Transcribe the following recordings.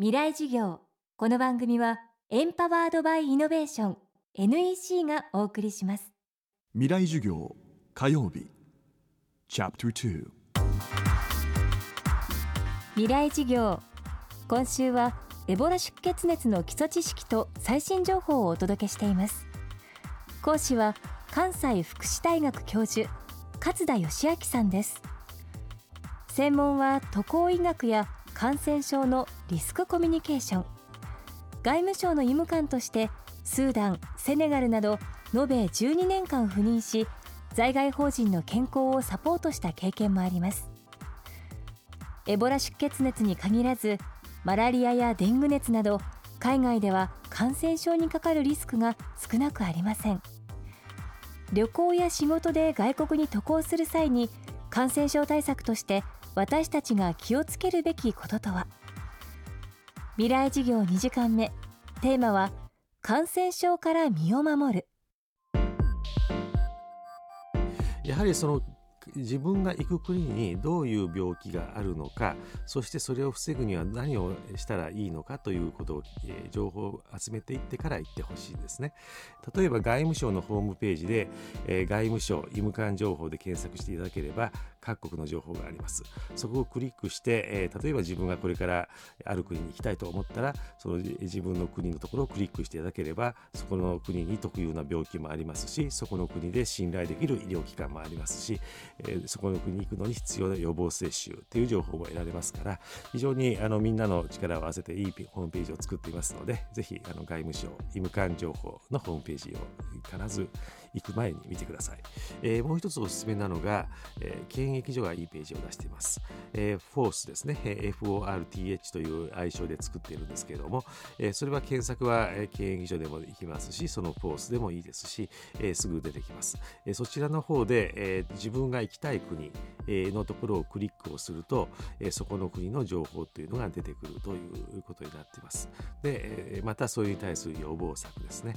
未来授業。この番組はエンパワードバイイノベーション NEC がお送りします。未来授業火曜日。チャプター未来授業。今週はエボラ出血熱の基礎知識と最新情報をお届けしています。講師は関西福祉大学教授勝田義明さんです。専門は渡航医学や感染症のリスクコミュニケーション。外務省の医務官としてスーダンセネガルなど延べ12年間赴任し在外邦人の健康をサポートした経験もあります。エボラ出血熱に限らずマラリアやデング熱など海外では感染症にかかるリスクが少なくありません。旅行や仕事で外国に渡航する際に感染症対策として私たちが気をつけるべきこととは。未来事業2時間目。テーマは感染症から身を守る。やはりその自分が行く国にどういう病気があるのかそしてそれを防ぐには何をしたらいいのかということを、えー、情報を集めていってから行ってほしいですね。例えば外務省のホームページで、えー、外務省医務官情報で検索していただければ各国の情報があります。そこをクリックして、えー、例えば自分がこれからある国に行きたいと思ったらその自分の国のところをクリックしていただければそこの国に特有な病気もありますしそこの国で信頼できる医療機関もありますし、えー、そこの国に行くのに必要な予防接種という情報も得られますから非常にあのみんなの力を合わせていいホームページを作っていますのでぜひあの外務省医務官情報のホームページを必ず行く前に見てください、えー、もう一つおすすめなのが、えー、検疫所がいいページを出しています、えー、フォースですね。FORTH という愛称で作っているんですけれども、えー、それは検索は、検疫所でも行きますしそのフォースでもいいですし、えー、すぐ出てきます、えー、そちらの方で、えー、自分が行きたい国のところをクリックをすると、えー、そこの国の情報というのが出てくるということになっています。で、え、またそれに対する予防策ですね。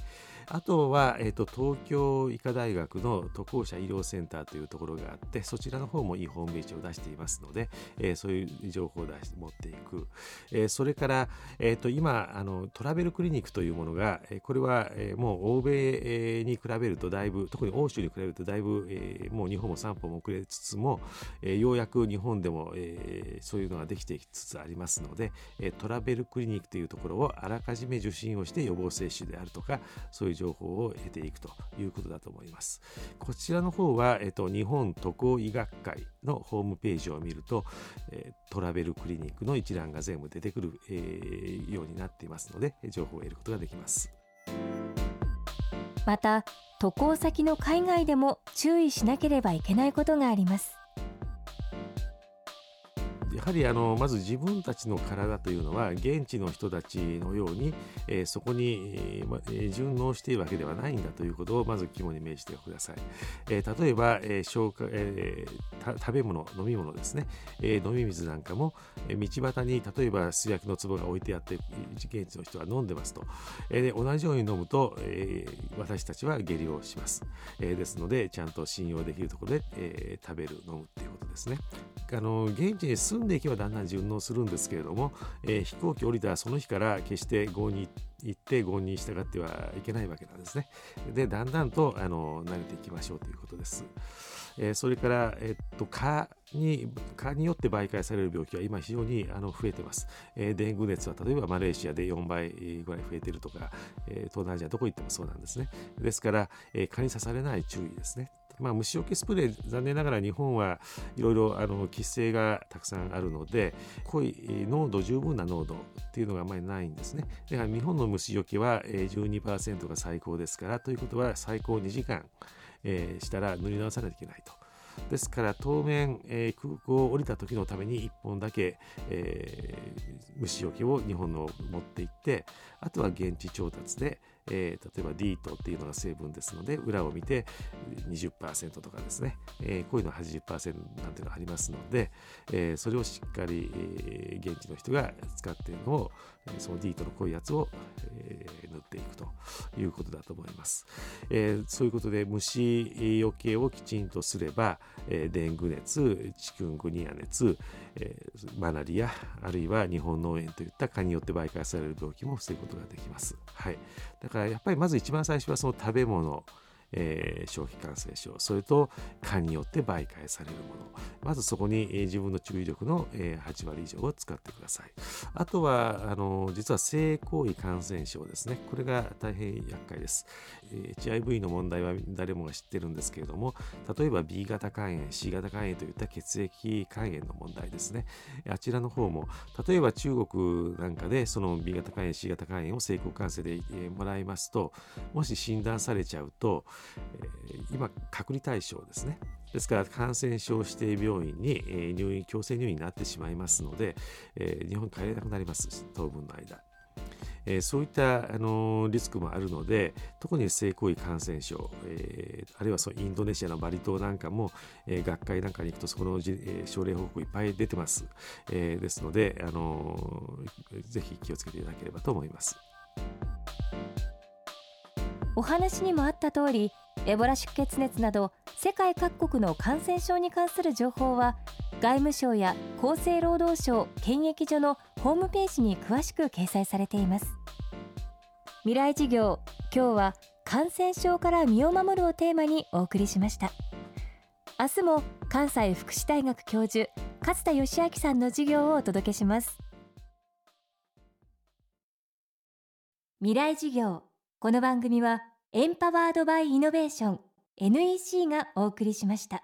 あとは、えーと、東京医科大学の渡航者医療センターというところがあってそちらの方もいいホームページを出していますので、えー、そういう情報を出して持っていく、えー、それから、えーと、今あのトラベルクリニックというものが、えー、これは、えー、もう欧米に比べるとだいぶ特に欧州に比べるとだいぶ、えー、もう日本も3歩も遅れつつも、えー、ようやく日本でも、えー、そういうのができてきつつありますので、えー、トラベルクリニックというところをあらかじめ受診をして予防接種であるとかそういう情報を得ていくということだと思います。こちらの方は、えっと、日本渡航医学会のホームページを見ると、え、トラベルクリニックの一覧が全部出てくる、えー、ようになっていますので情報を得ることができます。また渡航先の海外でも注意しなければいけないことがありますやはりあのまず自分たちの体というのは現地の人たちのように、えー、そこに、えー、順応しているわけではないんだということをまず肝に銘じてください。えー、例えば、え消化えー、食べ物飲み物ですね、え、飲み水なんかも、え、道端に例えば素焼きの壺が置いてあって現地の人は飲んでますと、え、で同じように飲むと、え、私たちは下痢をします、え、ですのでちゃんと信用できるところで、え、食べる飲むっていうことですね。あの現地に住んでいけばだんだん順応するんですけれども、えー、飛行機降りたその日から決して郷に行って郷に従ってはいけないわけなんですね。でだんだんとあの慣れていきましょうということです。えー、それから、えっと蚊に蚊によって媒介される病気は今非常にあの増えてます、えー、デング熱は例えばマレーシアで4倍ぐらい増えてるとか、えー、東南アジアどこ行ってもそうなんですねですから、えー、蚊に刺されない注意ですねまあ、虫除けスプレー残念ながら日本はいろいろあの規制がたくさんあるので濃い濃度十分な濃度っていうのがあまりないんですねだから日本の虫除けは12%が最高ですからということは最高2時間、えー、したら塗り直さないといけないと。ですから当面、えー、空港を降りた時のために1本だけ、えー、虫除けを日本の持って行ってあとは現地調達で、えー、例えばディートっていうのが成分ですので裏を見て20%とかですね、えー、こういうのは80%なんていうのありますので、えー、それをしっかり、えー、現地の人が使っているのを、その D との濃いやつを、えー、塗っていいうことだと思います、えー、そういうことで虫よけをきちんとすれば、えー、デング熱チクングニア熱、えー、マナリアあるいは日本脳炎といった蚊によって媒介される病気も防ぐことができます、はい、だからやっぱりまず一番最初はその食べ物えー、消費感染症それと蚊によって媒介されるもの。まずそこに、えー、自分の注意力の、えー、8割以上を使ってください。あとはあの実は性行為感染症ですね。これが大変厄介です、えー、HIV の問題は誰もが知ってるんですけれども例えば B 型肝炎 C 型肝炎といった血液肝炎の問題ですね。あちらの方も例えば中国なんかでその B 型肝炎 C 型肝炎を性交感染で、えー、もらいますともし診断されちゃうとえ、今隔離対象ですねですから感染症指定病院に、え、入院強制入院になってしまいますので、え、日本に帰れなくなります当分の間。えー、そういった、あのリスクもあるので特に性行為感染症、えー、あるいはそのインドネシアのバリ島なんかも、えー、学会なんかに行くとそこの、えー、症例報告いっぱい出てます、えー、ですので、あのぜひ気をつけていただければと思います。お話にもあった通りエボラ出血熱など世界各国の感染症に関する情報は外務省や厚生労働省検疫所のホームページに詳しく掲載されています。未来事業今日は感染症から身を守るをテーマにお送りしました。明日も関西福祉大学教授勝田義明さんの授業をお届けします。未来事業。この番組はエンパワードバイイノベーション NEC がお送りしました。